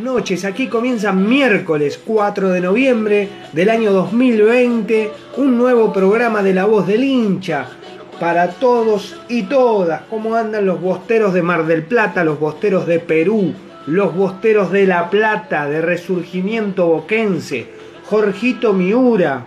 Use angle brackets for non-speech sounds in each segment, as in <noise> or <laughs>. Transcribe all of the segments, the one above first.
Noches, aquí comienza miércoles 4 de noviembre del año 2020, un nuevo programa de La Voz del Hincha para todos y todas. ¿Cómo andan los bosteros de Mar del Plata, los bosteros de Perú, los bosteros de La Plata, de Resurgimiento Boquense? Jorgito Miura,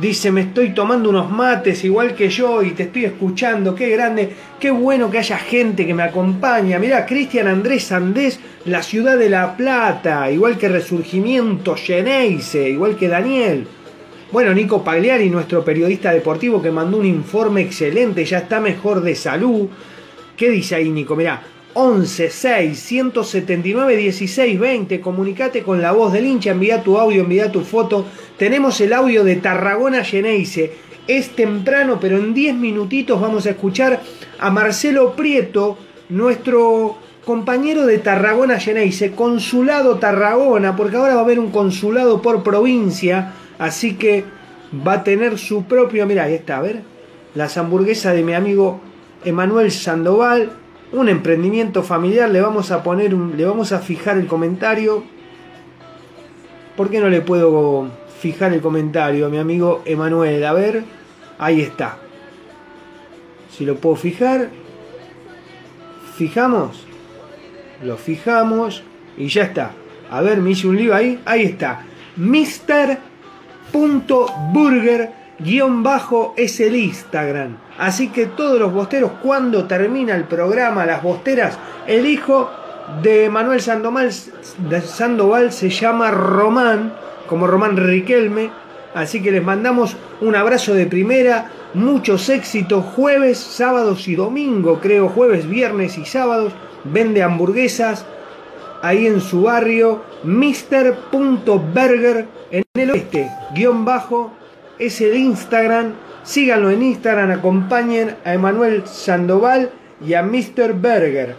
Dice, me estoy tomando unos mates igual que yo y te estoy escuchando. Qué grande, qué bueno que haya gente que me acompaña. Mirá, Cristian Andrés Andés, la ciudad de La Plata, igual que Resurgimiento Geneise, igual que Daniel. Bueno, Nico Pagliari, nuestro periodista deportivo que mandó un informe excelente, ya está mejor de salud. ¿Qué dice ahí, Nico? Mirá, 11 6 179 16 20. Comunicate con la voz del hincha, envía tu audio, envía tu foto. Tenemos el audio de Tarragona Geneise. Es temprano, pero en 10 minutitos vamos a escuchar a Marcelo Prieto, nuestro compañero de Tarragona Geneise, consulado Tarragona, porque ahora va a haber un consulado por provincia, así que va a tener su propio. Mira, ahí está, a ver. Las hamburguesas de mi amigo Emanuel Sandoval, un emprendimiento familiar, le vamos a poner un, le vamos a fijar el comentario. ¿Por qué no le puedo fijar el comentario a mi amigo Emanuel? A ver, ahí está. Si lo puedo fijar, fijamos, lo fijamos y ya está. A ver, me hice un lío ahí, ahí está. Mr.burger guion bajo es el Instagram. Así que todos los bosteros, cuando termina el programa, las bosteras, el hijo de Manuel Sandoval, se llama Román, como Román Riquelme. Así que les mandamos un abrazo de primera, muchos éxitos, jueves, sábados y domingo, creo, jueves, viernes y sábados. Vende hamburguesas ahí en su barrio, Mr.Burger en el oeste, guion bajo es el Instagram. Síganlo en Instagram, acompañen a Emanuel Sandoval y a Mr. Berger.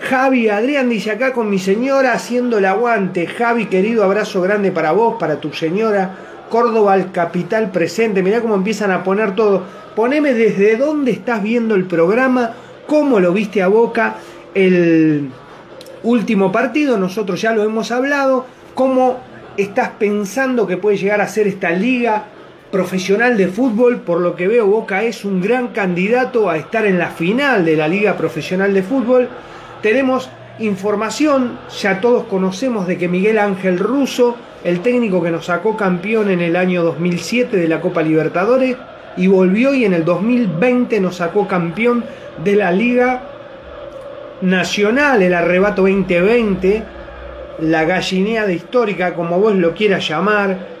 Javi Adrián dice acá con mi señora haciendo el aguante. Javi, querido, abrazo grande para vos, para tu señora. Córdoba al capital presente. Mirá cómo empiezan a poner todo. Poneme desde dónde estás viendo el programa, cómo lo viste a boca el último partido. Nosotros ya lo hemos hablado. Cómo estás pensando que puede llegar a ser esta liga profesional de fútbol, por lo que veo Boca es un gran candidato a estar en la final de la Liga Profesional de Fútbol. Tenemos información, ya todos conocemos de que Miguel Ángel Russo, el técnico que nos sacó campeón en el año 2007 de la Copa Libertadores, y volvió y en el 2020 nos sacó campeón de la Liga Nacional, el arrebato 2020, la gallineada histórica, como vos lo quieras llamar.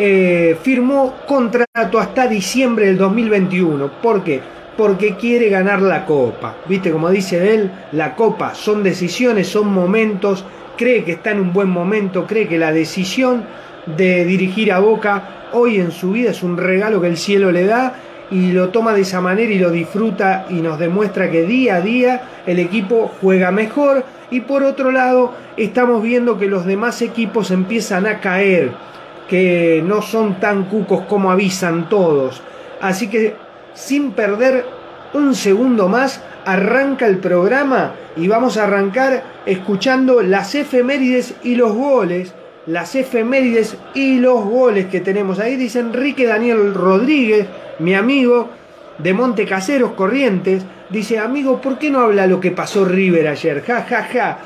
Eh, firmó contrato hasta diciembre del 2021. ¿Por qué? Porque quiere ganar la copa. Viste, como dice él, la copa son decisiones, son momentos. Cree que está en un buen momento, cree que la decisión de dirigir a Boca hoy en su vida es un regalo que el cielo le da y lo toma de esa manera y lo disfruta y nos demuestra que día a día el equipo juega mejor y por otro lado estamos viendo que los demás equipos empiezan a caer, que no son tan cucos como avisan todos. Así que sin perder un segundo más, arranca el programa y vamos a arrancar escuchando las efemérides y los goles las efemérides y los goles que tenemos ahí. Dice Enrique Daniel Rodríguez, mi amigo de Monte Caseros Corrientes, dice, amigo, ¿por qué no habla lo que pasó River ayer? Ja, ja, ja.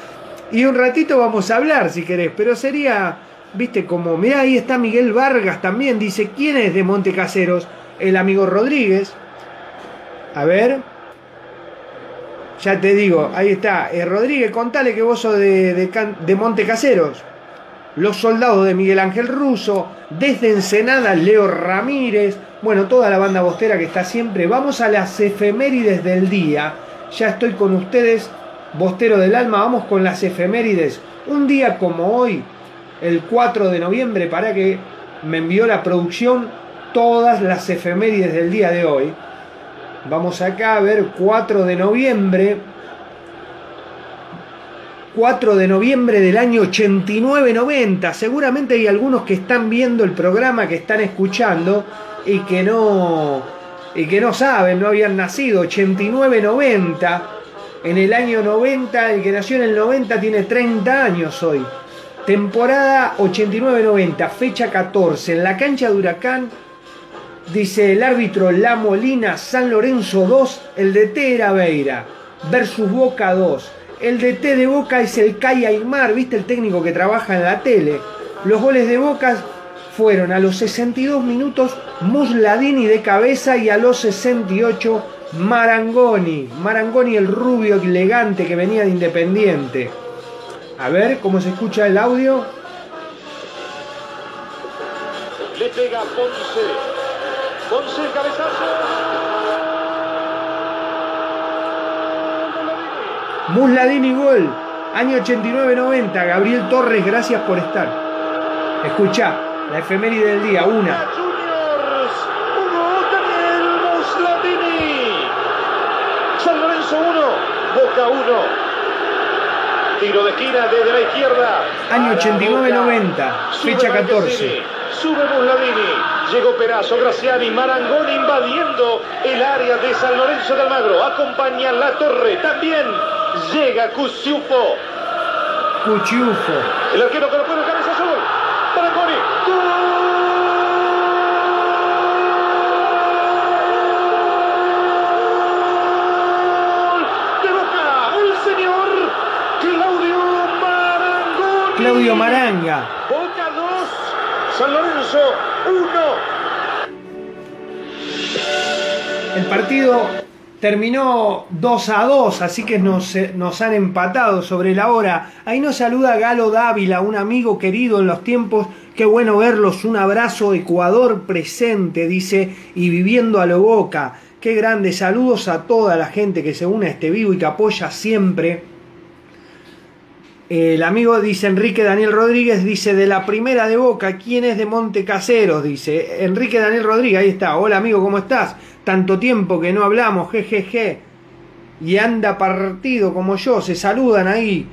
Y un ratito vamos a hablar si querés, pero sería, viste, como, mirá, ahí está Miguel Vargas también, dice, ¿quién es de Monte Caseros? El amigo Rodríguez. A ver. Ya te digo, ahí está. Eh, Rodríguez, contale que vos sos de, de, Monte Caseros. Los soldados de Miguel Ángel Russo, desde Ensenada Leo Ramírez, bueno, toda la banda bostera que está siempre. Vamos a las efemérides del día. Ya estoy con ustedes, bostero del alma, vamos con las efemérides. Un día como hoy, el 4 de noviembre, para que me envió la producción todas las efemérides del día de hoy. Vamos acá a ver 4 de noviembre 4 de noviembre del año 89-90. Seguramente hay algunos que están viendo el programa, que están escuchando y que no, y que no saben, no habían nacido. 89-90. En el año 90, el que nació en el 90 tiene 30 años hoy. Temporada 89-90, fecha 14. En la cancha de Huracán, dice el árbitro La Molina, San Lorenzo 2, el de Tera Beira, versus Boca 2. El DT de Boca es el Kai Aymar, ¿viste? El técnico que trabaja en la tele. Los goles de Boca fueron a los 62 minutos Musladini de cabeza y a los 68 Marangoni. Marangoni el rubio elegante que venía de Independiente. A ver cómo se escucha el audio. Le pega Ponce. Ponce el cabezazo. Musladini Gol, año 89-90. Gabriel Torres, gracias por estar. Escucha, la efeméride del día, una. Juniors, uno, Daniel Musladini. San Lorenzo 1, Boca 1. Tiro de esquina desde la izquierda. Año 89-90, fecha 14. Sube Musladini. Llegó Perazo, Graciani, Marangoni invadiendo el área de San Lorenzo de Almagro. Acompaña la torre. También llega Cusiufo. Cuchiufo. El arquero que lo pone cabeza azul. Marangoni. ¡Gol! De Boca, el señor Claudio Marangoni. Claudio Maranga. Boca 2, San Lorenzo 1. El partido terminó 2 a 2, así que nos, eh, nos han empatado sobre la hora. Ahí nos saluda Galo Dávila, un amigo querido en los tiempos. Qué bueno verlos. Un abrazo, Ecuador presente, dice, y viviendo a lo boca. Qué grande. Saludos a toda la gente que se une a este vivo y que apoya siempre. El amigo dice Enrique Daniel Rodríguez, dice de la primera de Boca, ¿quién es de Monte Caseros? Dice Enrique Daniel Rodríguez, ahí está. Hola amigo, ¿cómo estás? Tanto tiempo que no hablamos, jejeje. Y anda partido como yo, se saludan ahí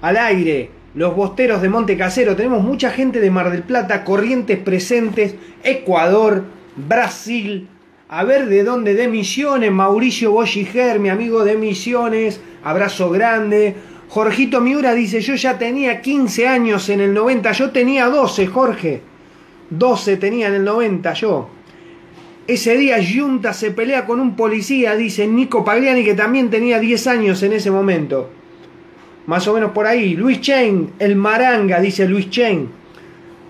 al aire. Los bosteros de Monte Casero, tenemos mucha gente de Mar del Plata, Corrientes presentes, Ecuador, Brasil, a ver de dónde, de Misiones, Mauricio Bolliger, mi amigo de Misiones, abrazo grande. Jorgito Miura dice, yo ya tenía 15 años en el 90, yo tenía 12, Jorge. 12 tenía en el 90 yo. Ese día Junta se pelea con un policía, dice Nico Pagliani, que también tenía 10 años en ese momento. Más o menos por ahí. Luis Chain, el Maranga, dice Luis Chain.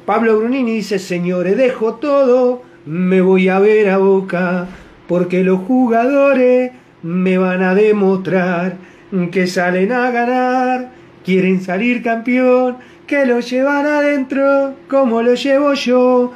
Pablo Brunini dice, señores, dejo todo, me voy a ver a Boca, porque los jugadores me van a demostrar que salen a ganar, quieren salir campeón, que lo llevan adentro, como lo llevo yo.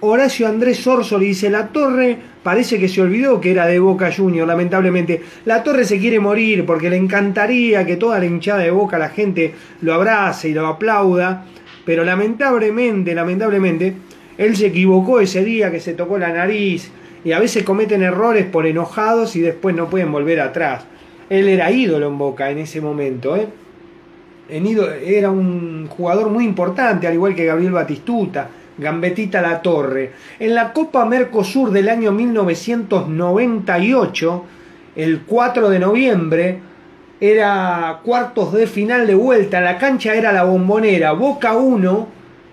Horacio Andrés Sorsoli dice, la torre parece que se olvidó que era de Boca Junior, lamentablemente. La torre se quiere morir porque le encantaría que toda la hinchada de Boca, la gente lo abrace y lo aplauda, pero lamentablemente, lamentablemente, él se equivocó ese día que se tocó la nariz y a veces cometen errores por enojados y después no pueden volver atrás. Él era ídolo en Boca en ese momento, ¿eh? En ídolo, era un jugador muy importante, al igual que Gabriel Batistuta, Gambetita La Torre. En la Copa Mercosur del año 1998, el 4 de noviembre, era cuartos de final de vuelta, la cancha era la bombonera, Boca 1,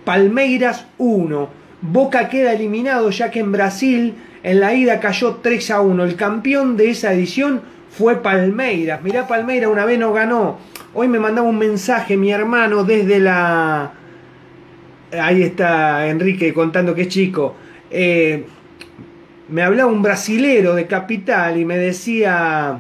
Palmeiras 1. Boca queda eliminado ya que en Brasil en la ida cayó 3 a 1. El campeón de esa edición fue Palmeiras. Mirá, Palmeiras una vez no ganó. Hoy me mandaba un mensaje mi hermano desde la... Ahí está Enrique contando que es chico. Eh, me hablaba un brasilero de Capital y me decía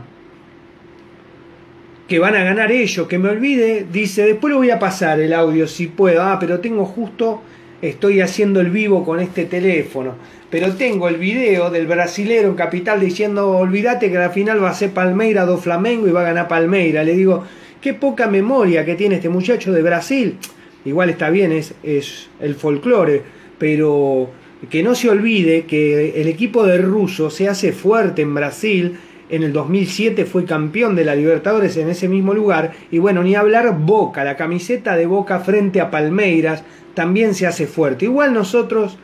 que van a ganar ellos, que me olvide, dice, después lo voy a pasar el audio si puedo, ah, pero tengo justo, estoy haciendo el vivo con este teléfono, pero tengo el video del brasilero Capital diciendo, olvídate que la final va a ser Palmeira do Flamengo y va a ganar Palmeira, le digo, qué poca memoria que tiene este muchacho de Brasil, igual está bien, es, es el folclore, pero que no se olvide que el equipo de ruso se hace fuerte en Brasil, en el 2007 fue campeón de la Libertadores en ese mismo lugar. Y bueno, ni hablar Boca, la camiseta de Boca frente a Palmeiras también se hace fuerte. Igual nosotros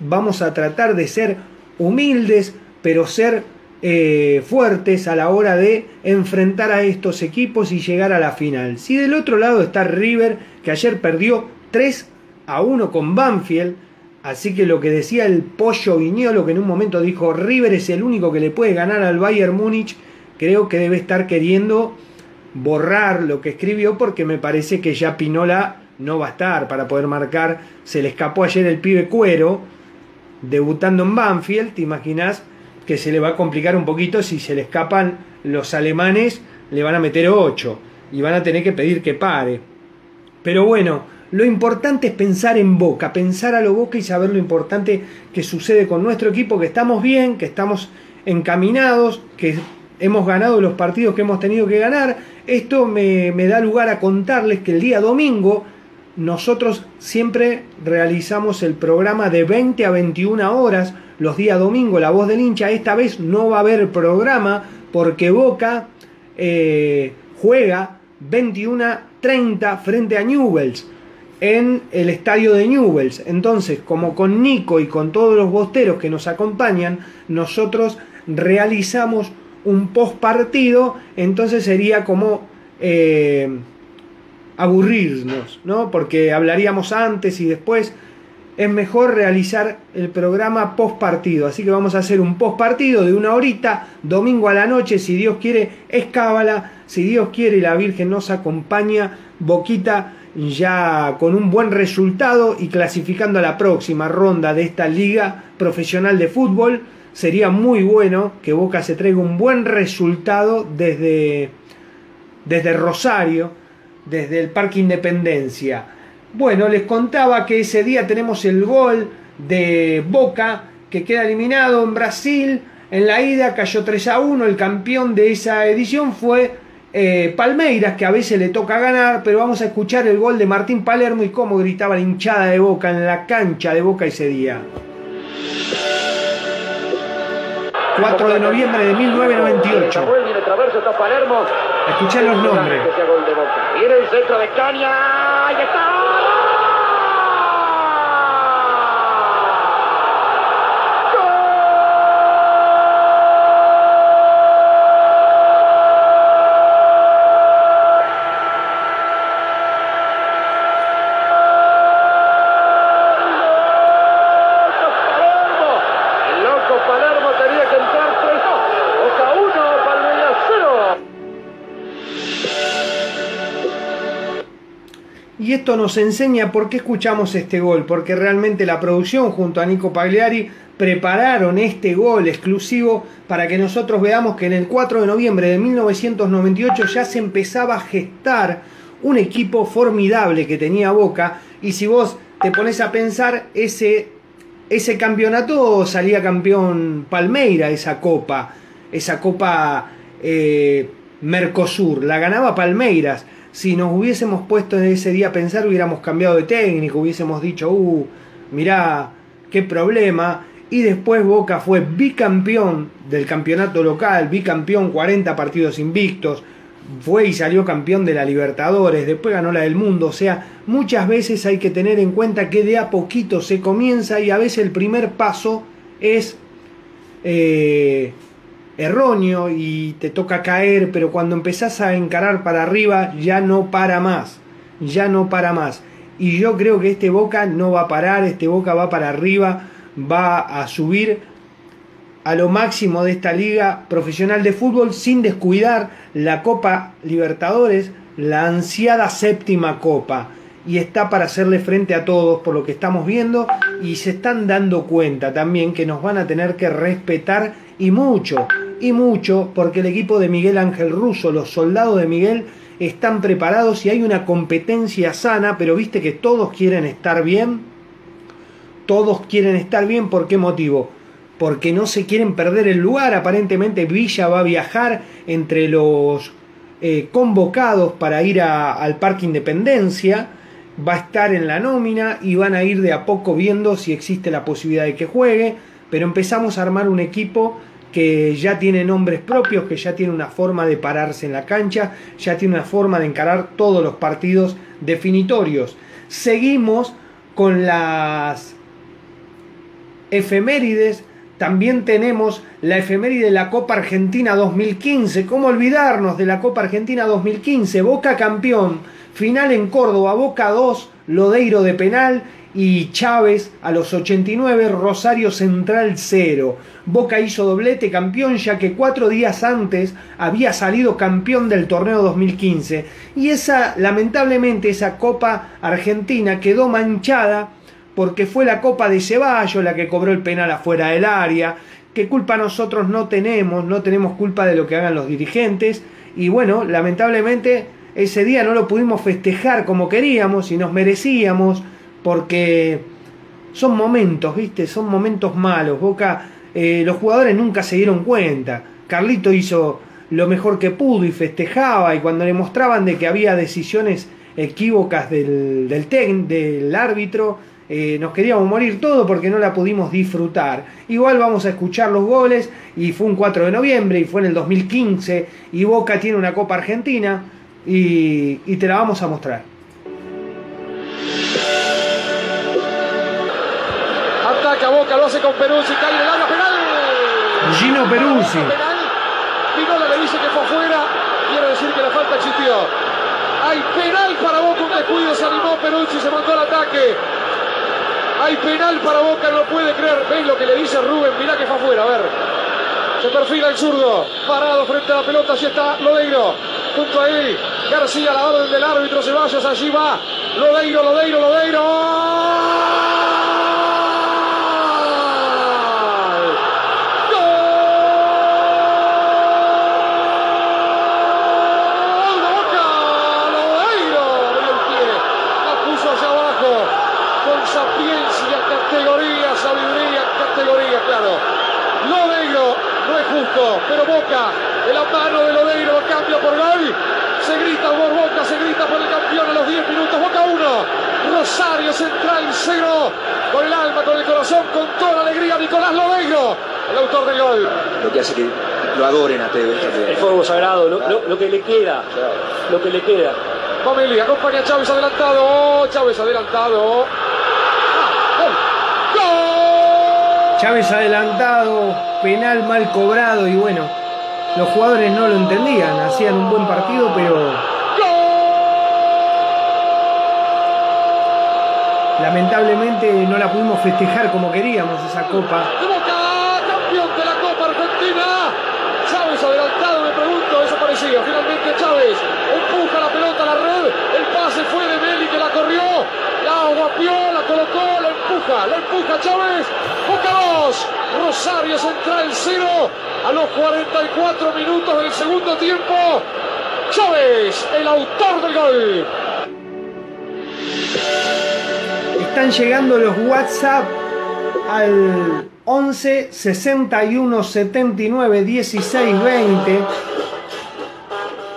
vamos a tratar de ser humildes, pero ser eh, fuertes a la hora de enfrentar a estos equipos y llegar a la final. Si del otro lado está River, que ayer perdió 3 a 1 con Banfield, Así que lo que decía el pollo Viñolo, que en un momento dijo River es el único que le puede ganar al Bayern Múnich, creo que debe estar queriendo borrar lo que escribió porque me parece que ya Pinola no va a estar para poder marcar. Se le escapó ayer el pibe cuero, debutando en Banfield. ¿Te imaginas que se le va a complicar un poquito si se le escapan los alemanes? Le van a meter 8 y van a tener que pedir que pare. Pero bueno, lo importante es pensar en Boca, pensar a lo Boca y saber lo importante que sucede con nuestro equipo, que estamos bien, que estamos encaminados, que hemos ganado los partidos que hemos tenido que ganar. Esto me, me da lugar a contarles que el día domingo nosotros siempre realizamos el programa de 20 a 21 horas los días domingo, La Voz del Hincha. Esta vez no va a haber programa porque Boca eh, juega 21.30 frente a Newells en el estadio de Newells. Entonces, como con Nico y con todos los bosteros que nos acompañan, nosotros realizamos un post partido, entonces sería como eh, aburrirnos, ¿no? Porque hablaríamos antes y después. Es mejor realizar el programa post partido. Así que vamos a hacer un post partido de una horita, domingo a la noche, si Dios quiere, es cábala. Si Dios quiere la Virgen nos acompaña, boquita ya con un buen resultado y clasificando a la próxima ronda de esta liga profesional de fútbol. Sería muy bueno que Boca se traiga un buen resultado desde, desde Rosario, desde el Parque Independencia. Bueno, les contaba que ese día tenemos el gol de Boca que queda eliminado en Brasil. En la ida cayó 3 a 1. El campeón de esa edición fue eh, Palmeiras, que a veces le toca ganar, pero vamos a escuchar el gol de Martín Palermo y cómo gritaba la hinchada de Boca en la cancha de Boca ese día. 4 de noviembre de 1998. Escuchar los nombres. Viene el centro de Caña. ¡Ahí está! Esto nos enseña por qué escuchamos este gol, porque realmente la producción junto a Nico Pagliari prepararon este gol exclusivo para que nosotros veamos que en el 4 de noviembre de 1998 ya se empezaba a gestar un equipo formidable que tenía Boca y si vos te pones a pensar ese ese campeonato salía campeón Palmeira esa copa esa copa eh, Mercosur la ganaba Palmeiras si nos hubiésemos puesto en ese día a pensar hubiéramos cambiado de técnico hubiésemos dicho uh mirá qué problema y después Boca fue bicampeón del campeonato local, bicampeón 40 partidos invictos, fue y salió campeón de la Libertadores, después ganó la del mundo, o sea, muchas veces hay que tener en cuenta que de a poquito se comienza y a veces el primer paso es eh, erróneo y te toca caer, pero cuando empezás a encarar para arriba ya no para más, ya no para más. Y yo creo que este Boca no va a parar, este Boca va para arriba va a subir a lo máximo de esta liga profesional de fútbol sin descuidar la Copa Libertadores, la ansiada séptima copa. Y está para hacerle frente a todos por lo que estamos viendo y se están dando cuenta también que nos van a tener que respetar y mucho, y mucho, porque el equipo de Miguel Ángel Russo, los soldados de Miguel, están preparados y hay una competencia sana, pero viste que todos quieren estar bien todos quieren estar bien. ¿Por qué motivo? Porque no se quieren perder el lugar. Aparentemente Villa va a viajar entre los eh, convocados para ir al Parque Independencia. Va a estar en la nómina y van a ir de a poco viendo si existe la posibilidad de que juegue. Pero empezamos a armar un equipo que ya tiene nombres propios, que ya tiene una forma de pararse en la cancha, ya tiene una forma de encarar todos los partidos definitorios. Seguimos con las efemérides, también tenemos la efeméride de la Copa Argentina 2015. ¿Cómo olvidarnos de la Copa Argentina 2015? Boca campeón, final en Córdoba, Boca 2, Lodeiro de penal y Chávez a los 89, Rosario Central 0. Boca hizo doblete campeón ya que cuatro días antes había salido campeón del torneo 2015. Y esa, lamentablemente, esa Copa Argentina quedó manchada porque fue la Copa de Ceballos la que cobró el penal afuera del área, que culpa nosotros no tenemos, no tenemos culpa de lo que hagan los dirigentes, y bueno, lamentablemente ese día no lo pudimos festejar como queríamos y nos merecíamos, porque son momentos, ¿viste? Son momentos malos. Boca, eh, los jugadores nunca se dieron cuenta. Carlito hizo lo mejor que pudo y festejaba, y cuando le mostraban de que había decisiones equívocas del, del, árbitro, eh, nos queríamos morir todo porque no la pudimos disfrutar. Igual vamos a escuchar los goles y fue un 4 de noviembre y fue en el 2015 y Boca tiene una Copa Argentina y, te la vamos a mostrar. Hace con Peruzzi, cae en el área penal. Gino Peruzzi. Pinola le dice que fue afuera, quiere decir que la falta existió. Hay penal para Boca, un descuido, se animó Peruzzi, se mandó al ataque. Hay penal para Boca, no puede creer. ¿Veis lo que le dice Rubén? Mirá que fue afuera, a ver. Se perfila el zurdo. Parado frente a la pelota, así está Lodeiro. Junto a él, García, la orden del árbitro Ceballos, allí va. Lodeiro, Lodeiro, Lodeiro. Pero Boca, de la mano de Lodeiro, lo cambia por gol. Se grita por Boca, se grita por el campeón a los 10 minutos. Boca 1, Rosario Central 0. Con el alma, con el corazón, con toda la alegría, Nicolás Lodeiro, el autor del gol. Lo que hace que lo adoren a Tevez. El fuego sagrado, lo, que le queda, lo que le queda. Familia, acompaña a Chávez adelantado, Chávez adelantado. Chávez adelantado, penal mal cobrado y bueno, los jugadores no lo entendían, hacían un buen partido, pero lamentablemente no la pudimos festejar como queríamos esa copa. campeón de la Copa Argentina. Chávez adelantado, me pregunto, desaparecía. Finalmente Chávez empuja la pase fue de Meli que la corrió. La guapió, la colocó, la empuja, la empuja Chávez. Boca 2, Rosario Central 0 a los 44 minutos del segundo tiempo. Chávez, el autor del gol. Están llegando los WhatsApp al 11 61 79 16 20.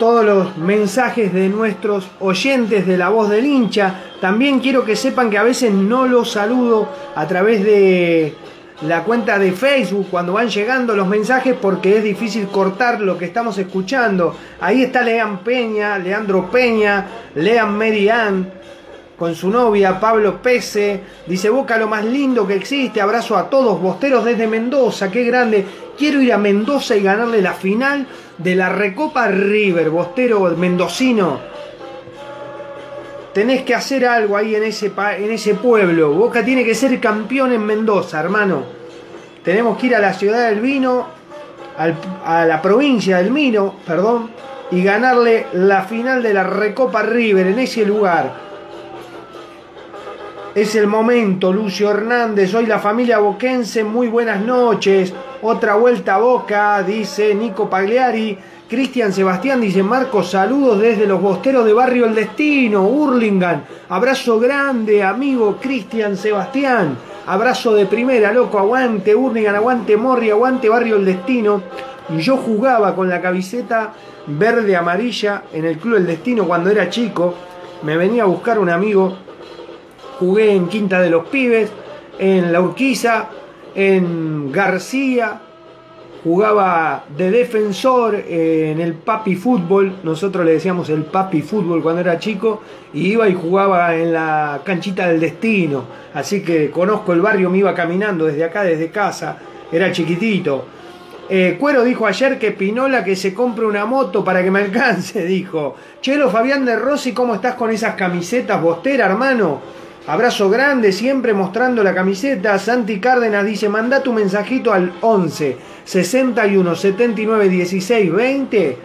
Todos los mensajes de nuestros oyentes de la voz del hincha. También quiero que sepan que a veces no los saludo a través de la cuenta de Facebook cuando van llegando los mensajes porque es difícil cortar lo que estamos escuchando. Ahí está Lean Peña, Leandro Peña, Lean Median con su novia Pablo Pese. Dice Boca lo más lindo que existe. Abrazo a todos, bosteros desde Mendoza. Qué grande. Quiero ir a Mendoza y ganarle la final de la Recopa River, bostero mendocino. Tenés que hacer algo ahí en ese, en ese pueblo. Boca tiene que ser campeón en Mendoza, hermano. Tenemos que ir a la ciudad del vino, a la provincia del vino, perdón, y ganarle la final de la Recopa River en ese lugar. Es el momento, Lucio Hernández. Hoy la familia boquense, muy buenas noches. Otra vuelta a boca, dice Nico Pagliari. Cristian Sebastián dice: Marcos, saludos desde los bosteros de Barrio El Destino, Hurlingham. Abrazo grande, amigo Cristian Sebastián. Abrazo de primera, loco. Aguante Hurlingham, aguante Morri, aguante Barrio El Destino. Yo jugaba con la camiseta verde amarilla en el Club El Destino cuando era chico. Me venía a buscar un amigo jugué en Quinta de los Pibes, en La Urquiza, en García, jugaba de defensor en el Papi Fútbol, nosotros le decíamos el Papi Fútbol cuando era chico, y iba y jugaba en la canchita del destino, así que conozco el barrio, me iba caminando desde acá, desde casa, era chiquitito. Eh, Cuero dijo ayer que Pinola que se compre una moto para que me alcance, <laughs> dijo. Chelo Fabián de Rossi, ¿cómo estás con esas camisetas bostera, hermano? Abrazo grande, siempre mostrando la camiseta. Santi Cárdenas dice, manda tu mensajito al 11 61 79 16 20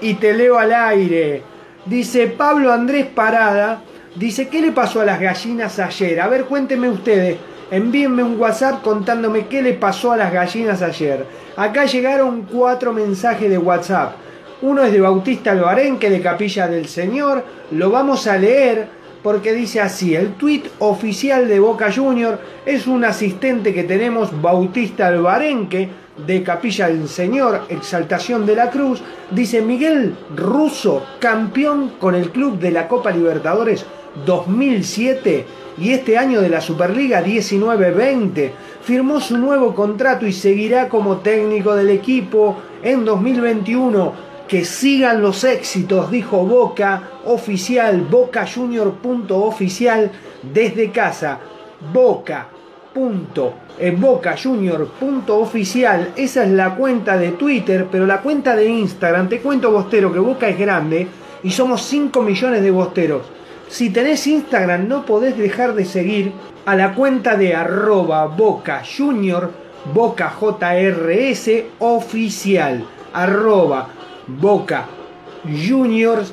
y te leo al aire. Dice Pablo Andrés Parada, dice, ¿qué le pasó a las gallinas ayer? A ver, cuéntenme ustedes, envíenme un WhatsApp contándome qué le pasó a las gallinas ayer. Acá llegaron cuatro mensajes de WhatsApp. Uno es de Bautista Albarenque de Capilla del Señor, lo vamos a leer porque dice así, el tweet oficial de Boca Junior es un asistente que tenemos, Bautista Albarenque, de Capilla del Señor, Exaltación de la Cruz, dice Miguel Russo, campeón con el club de la Copa Libertadores 2007 y este año de la Superliga 19-20. Firmó su nuevo contrato y seguirá como técnico del equipo en 2021 que sigan los éxitos, dijo Boca oficial, bocajunior.oficial desde casa. Boca. Punto, eh, bocajunior.oficial, esa es la cuenta de Twitter, pero la cuenta de Instagram, te cuento Bostero que Boca es grande y somos 5 millones de Bosteros. Si tenés Instagram no podés dejar de seguir a la cuenta de arroba Boca Junior, Boca JRS oficial, arroba Boca Juniors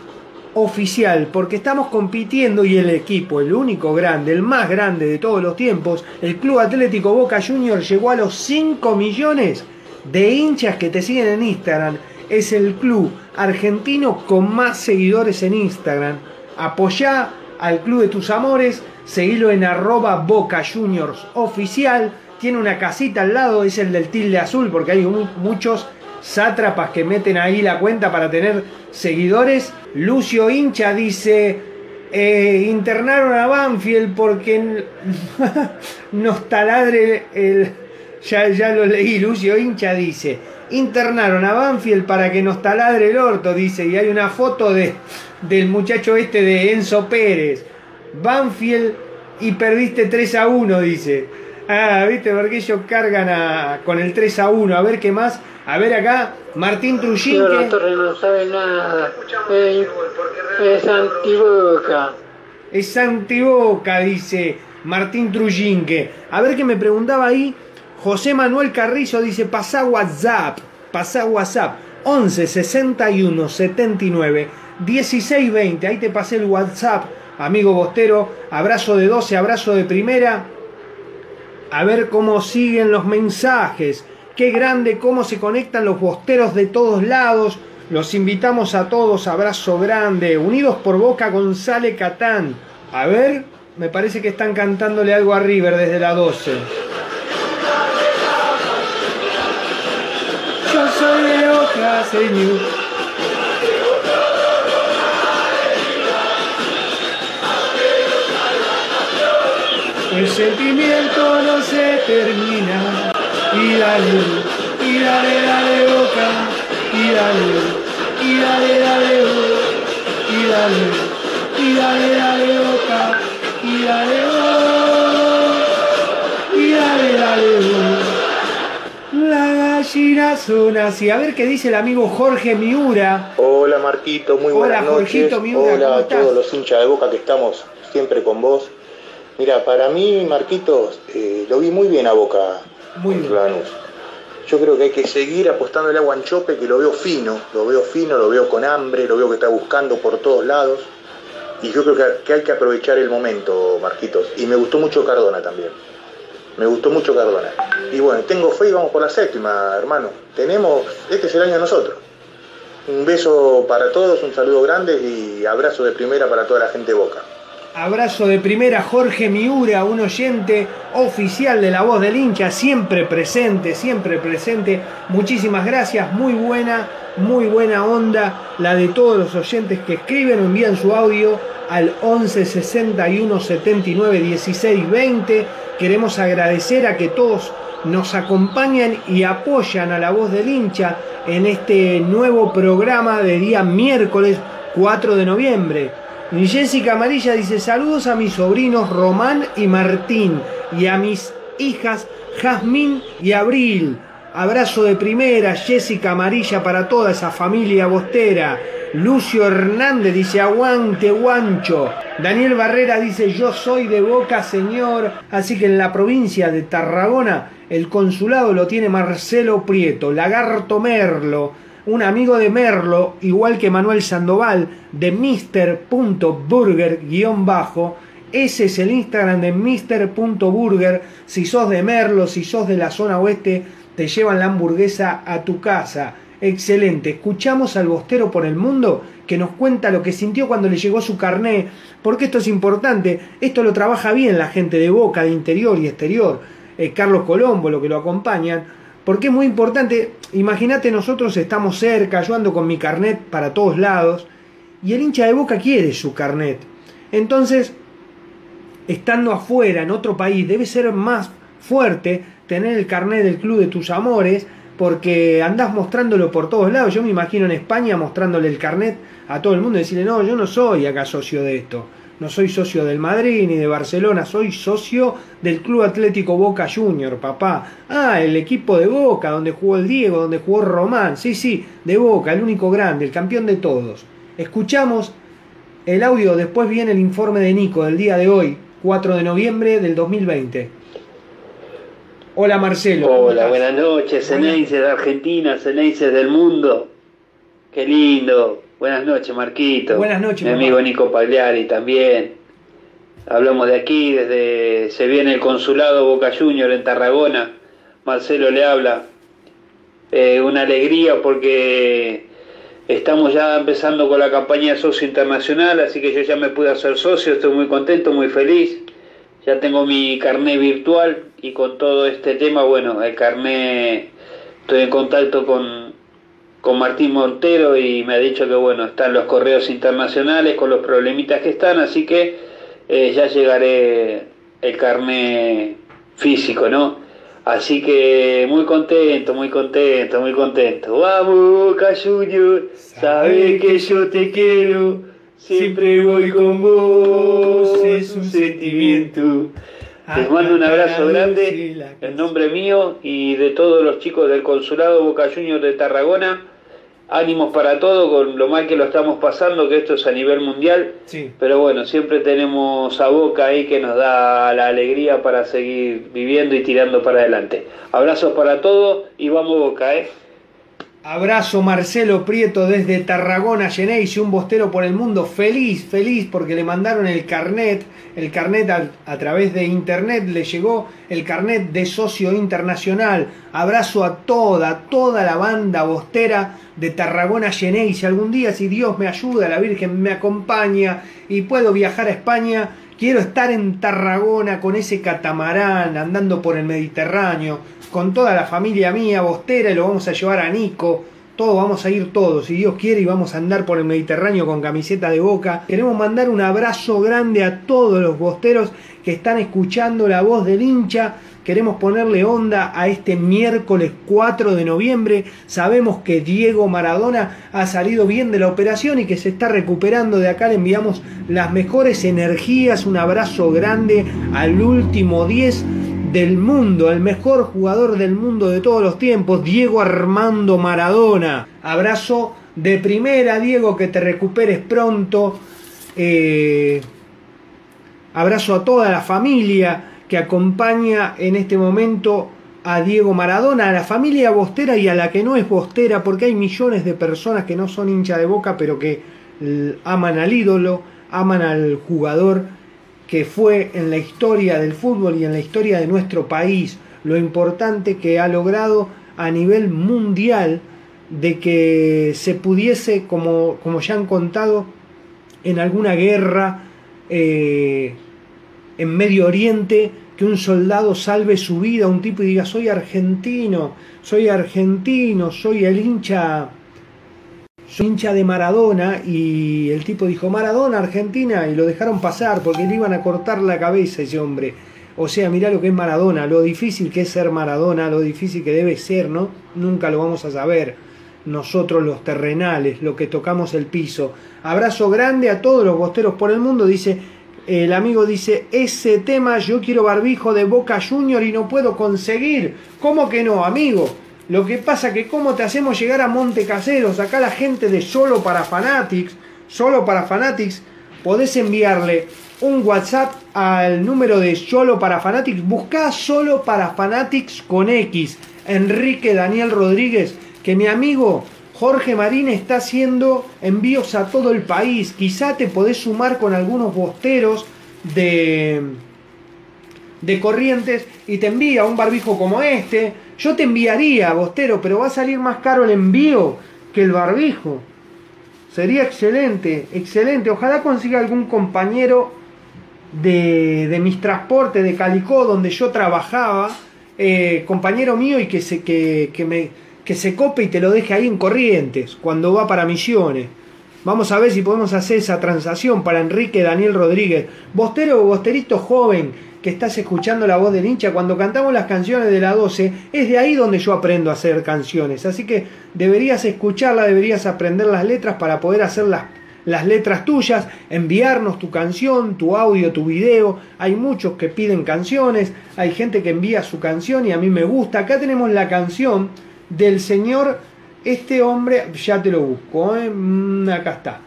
oficial, porque estamos compitiendo y el equipo, el único grande, el más grande de todos los tiempos, el Club Atlético Boca Juniors llegó a los 5 millones de hinchas que te siguen en Instagram. Es el club argentino con más seguidores en Instagram. Apoyá al club de tus amores, seguilo en arroba Boca Juniors oficial. Tiene una casita al lado, es el del tilde azul, porque hay muchos sátrapas que meten ahí la cuenta para tener seguidores. Lucio Hincha dice, eh, internaron a Banfield porque <laughs> nos taladre el... Ya, ya lo leí, Lucio Hincha dice, internaron a Banfield para que nos taladre el orto, dice, y hay una foto de, del muchacho este de Enzo Pérez. Banfield y perdiste 3 a 1, dice. Ah, viste, porque ellos cargan con el 3 a 1. A ver qué más. A ver acá, Martín Trujillo. no sabe nada. Es, antiboca. Es antiboca, dice Martín Trujinque. A ver qué me preguntaba ahí. José Manuel Carrizo dice, pasa WhatsApp. Pasa WhatsApp. 11 61 79 16 20. Ahí te pasé el WhatsApp, amigo Bostero. Abrazo de 12, abrazo de primera. A ver cómo siguen los mensajes. Qué grande cómo se conectan los bosteros de todos lados. Los invitamos a todos, abrazo grande. Unidos por Boca González Catán. A ver, me parece que están cantándole algo a River desde la 12. Yo soy de Boca, señor. El sentimiento no se termina. Y dale, y dale, dale boca, y dale, y dale, dale boca, y dale, y dale, dale boca, y dale, oh, y dale, dale boca. La gallina son así. A ver qué dice el amigo Jorge Miura. Hola Marquito, muy buenas Hola, noches. Jorgito Miura, Hola ¿cómo a todos los hinchas de boca que estamos siempre con vos. Mira, para mí, Marquitos, eh, lo vi muy bien a Boca Muy bien. Yo creo que hay que seguir apostándole a Guanchope, que lo veo fino, lo veo fino, lo veo con hambre, lo veo que está buscando por todos lados. Y yo creo que hay que aprovechar el momento, Marquitos. Y me gustó mucho Cardona también. Me gustó mucho Cardona. Y bueno, tengo fe y vamos por la séptima, hermano. Tenemos, este es el año de nosotros. Un beso para todos, un saludo grande y abrazo de primera para toda la gente de Boca. Abrazo de primera Jorge Miura, un oyente oficial de la voz del hincha, siempre presente, siempre presente. Muchísimas gracias, muy buena, muy buena onda la de todos los oyentes que escriben o envían su audio al 11 61 79 16 20. Queremos agradecer a que todos nos acompañan y apoyan a la voz del hincha en este nuevo programa de día miércoles 4 de noviembre. Jessica Amarilla dice saludos a mis sobrinos Román y Martín y a mis hijas Jazmín y Abril. Abrazo de primera, Jessica Amarilla para toda esa familia bostera. Lucio Hernández dice aguante guancho. Daniel Barrera dice yo soy de Boca señor. Así que en la provincia de Tarragona el consulado lo tiene Marcelo Prieto, Lagarto Merlo un amigo de Merlo, igual que Manuel Sandoval, de Mr.Burger-bajo. Ese es el Instagram de Mr.Burger. Si sos de Merlo, si sos de la zona oeste, te llevan la hamburguesa a tu casa. Excelente. Escuchamos al Bostero por el Mundo que nos cuenta lo que sintió cuando le llegó su carné. Porque esto es importante. Esto lo trabaja bien la gente de Boca, de interior y exterior. Eh, Carlos Colombo, lo que lo acompañan porque es muy importante. Imagínate, nosotros estamos cerca, yo ando con mi carnet para todos lados, y el hincha de boca quiere su carnet. Entonces, estando afuera, en otro país, debe ser más fuerte tener el carnet del club de tus amores, porque andás mostrándolo por todos lados. Yo me imagino en España mostrándole el carnet a todo el mundo y decirle, no, yo no soy acá socio de esto. No soy socio del Madrid ni de Barcelona, soy socio del Club Atlético Boca Junior, papá. Ah, el equipo de Boca, donde jugó el Diego, donde jugó Román. Sí, sí, de Boca, el único grande, el campeón de todos. Escuchamos el audio, después viene el informe de Nico del día de hoy, 4 de noviembre del 2020. Hola Marcelo. ¿cómo Hola, buenas noches, Ceneices de Argentina, Ceneices del mundo. Qué lindo. Buenas noches, Marquito. Buenas noches, Mi amigo Nico Pagliari también. Hablamos de aquí, desde se viene el consulado Boca Junior en Tarragona. Marcelo le habla. Eh, una alegría porque estamos ya empezando con la campaña de socio internacional, así que yo ya me pude hacer socio, estoy muy contento, muy feliz. Ya tengo mi carné virtual y con todo este tema, bueno, el carné, estoy en contacto con, con Martín Montero y me ha dicho que, bueno, están los correos internacionales con los problemitas que están, así que eh, ya llegaré el carné físico, ¿no? Así que muy contento, muy contento, muy contento. Vamos, Boca Junior, sabes que yo te quiero, siempre voy con vos, es un sentimiento. Les mando un abrazo grande en nombre mío y de todos los chicos del Consulado Boca Juniors de Tarragona. Ánimos para todo con lo mal que lo estamos pasando, que esto es a nivel mundial. Sí. Pero bueno, siempre tenemos a Boca ahí que nos da la alegría para seguir viviendo y tirando para adelante. Abrazos para todos y vamos Boca, ¿eh? Abrazo Marcelo Prieto desde Tarragona, Geneise, un bostero por el mundo, feliz, feliz porque le mandaron el carnet, el carnet a, través de internet, le llegó el carnet de socio internacional. Abrazo a toda, toda la banda bostera de Tarragona, Geneise. Algún día, si Dios me ayuda, la Virgen me acompaña y puedo viajar a España, quiero estar en Tarragona con ese catamarán andando por el Mediterráneo con toda la familia mía, Bostera, y lo vamos a llevar a Nico. Todos vamos a ir todos, si Dios quiere, y vamos a andar por el Mediterráneo con camiseta de boca. Queremos mandar un abrazo grande a todos los bosteros que están escuchando la voz del hincha. Queremos ponerle onda a este miércoles 4 de noviembre. Sabemos que Diego Maradona ha salido bien de la operación y que se está recuperando. De acá le enviamos las mejores energías. Un abrazo grande al último 10 del mundo, el mejor jugador del mundo de todos los tiempos, Diego Armando Maradona. Abrazo de primera, Diego, que te recuperes pronto. Eh, abrazo a toda la familia que acompaña en este momento a Diego Maradona, a la familia bostera y a la que no es bostera, porque hay millones de personas que no son hincha de boca, pero que aman al ídolo, aman al jugador que fue en la historia del fútbol y en la historia de nuestro país, lo importante que ha logrado a nivel mundial de que se pudiese, como, como ya han contado, en alguna guerra eh, en Medio Oriente, que un soldado salve su vida, un tipo y diga, soy argentino, soy argentino, soy el hincha hincha de Maradona y el tipo dijo Maradona Argentina y lo dejaron pasar porque le iban a cortar la cabeza a ese hombre. O sea, mirá lo que es Maradona, lo difícil que es ser Maradona, lo difícil que debe ser, ¿no? Nunca lo vamos a saber. Nosotros los terrenales, lo que tocamos el piso. Abrazo grande a todos los bosteros por el mundo, dice el amigo dice, ese tema yo quiero barbijo de Boca Junior y no puedo conseguir. ¿Cómo que no, amigo? Lo que pasa que cómo te hacemos llegar a Monte Caseros, acá la gente de Solo para Fanatics, Solo para Fanatics, podés enviarle un WhatsApp al número de Solo para Fanatics, buscá Solo para Fanatics con X, Enrique Daniel Rodríguez, que mi amigo Jorge Marín está haciendo envíos a todo el país, quizá te podés sumar con algunos bosteros de de corrientes y te envía un barbijo como este. Yo te enviaría, Bostero, pero va a salir más caro el envío que el barbijo. Sería excelente, excelente. Ojalá consiga algún compañero de, de mis transportes de Calicó, donde yo trabajaba, eh, compañero mío, y que se, que, que, me, que se cope y te lo deje ahí en Corrientes, cuando va para Misiones. Vamos a ver si podemos hacer esa transacción para Enrique Daniel Rodríguez. Bostero o bosterito joven que estás escuchando la voz del hincha, cuando cantamos las canciones de la 12, es de ahí donde yo aprendo a hacer canciones. Así que deberías escucharla, deberías aprender las letras para poder hacer las, las letras tuyas, enviarnos tu canción, tu audio, tu video. Hay muchos que piden canciones, hay gente que envía su canción y a mí me gusta. Acá tenemos la canción del señor, este hombre, ya te lo busco, ¿eh? Mm, acá está.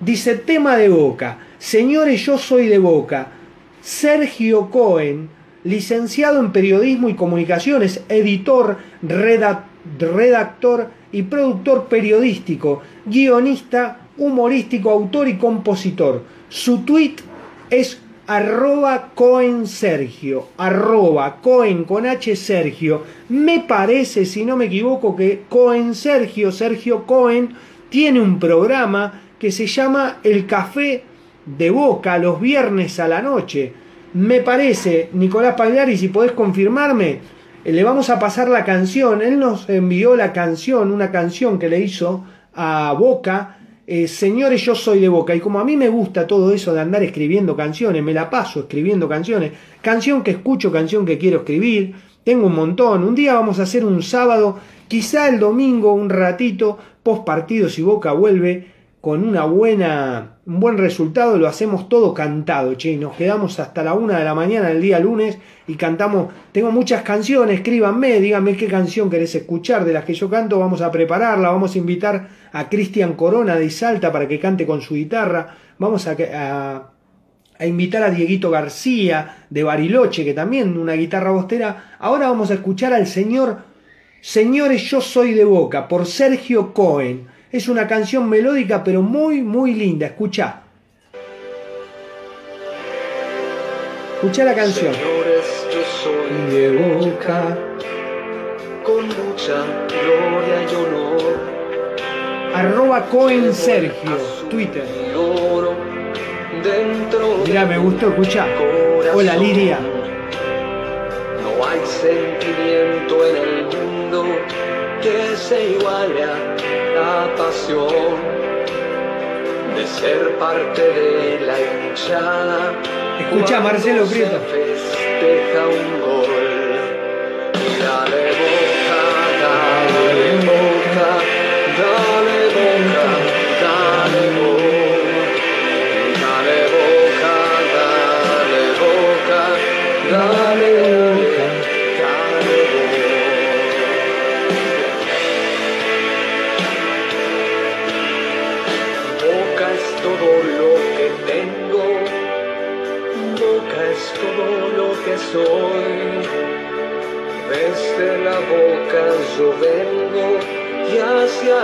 Dice tema de boca. Señores, yo soy de boca Sergio Cohen, licenciado en periodismo y comunicaciones, editor, redactor y productor periodístico, guionista, humorístico, autor y compositor. Su tweet es arroba Cohen Sergio, arroba Cohen con H Sergio. Me parece, si no me equivoco, que Cohen Sergio, Sergio Cohen, tiene un programa que se llama El Café de Boca los viernes a la noche. Me parece, Nicolás Pagliari, si podés confirmarme, eh, le vamos a pasar la canción. Él nos envió la canción, una canción que le hizo a Boca. Eh, señores, yo soy de Boca. Y como a mí me gusta todo eso de andar escribiendo canciones, me la paso escribiendo canciones. Canción que escucho, canción que quiero escribir. Tengo un montón. Un día vamos a hacer un sábado, quizá el domingo, un ratito, post partido, si Boca vuelve con una buena, un buen resultado, lo hacemos todo cantado, che, nos quedamos hasta la una de la mañana el día lunes y cantamos, tengo muchas canciones, escríbanme, díganme qué canción querés escuchar de las que yo canto, vamos a prepararla, vamos a invitar a Cristian Corona de Salta para que cante con su guitarra, vamos a, a, a invitar a Dieguito García de Bariloche, que también una guitarra bostera, ahora vamos a escuchar al señor Señores, yo soy de Boca, por Sergio Cohen. Es una canción melódica pero muy, muy linda. Escucha. Escucha la canción. Señores, yo soy De Boca. con mucha gloria y honor. Arroba Cohen Sergio, Twitter. Mirá, me gustó, escucha. Hola Lidia. No hay sentimiento en el mundo que se iguale a pasión de ser parte de la hinchada. Escucha, Marcelo Prieto. Festeja un gol.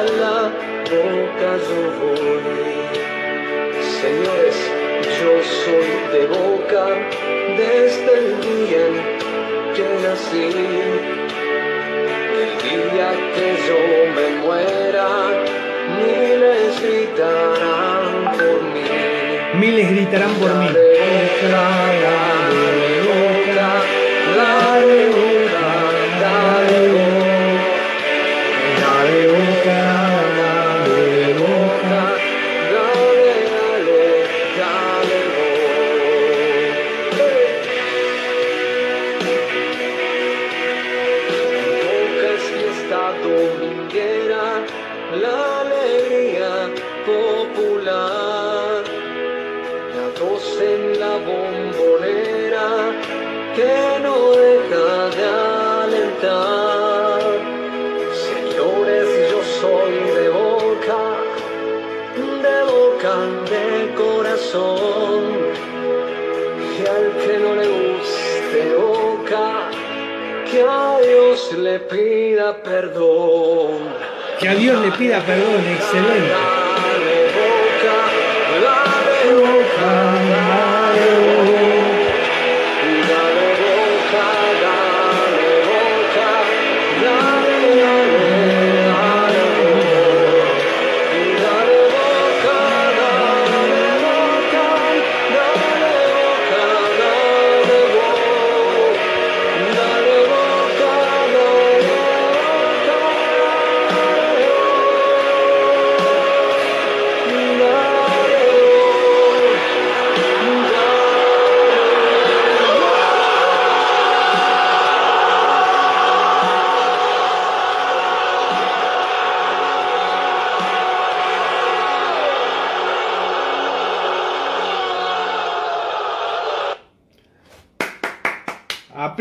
La boca yo voy. Señores, yo soy de boca desde el día en que nací. El día que yo me muera, miles gritarán por mí. Miles gritarán por mí. Que a Dios le pida perdón, excelente.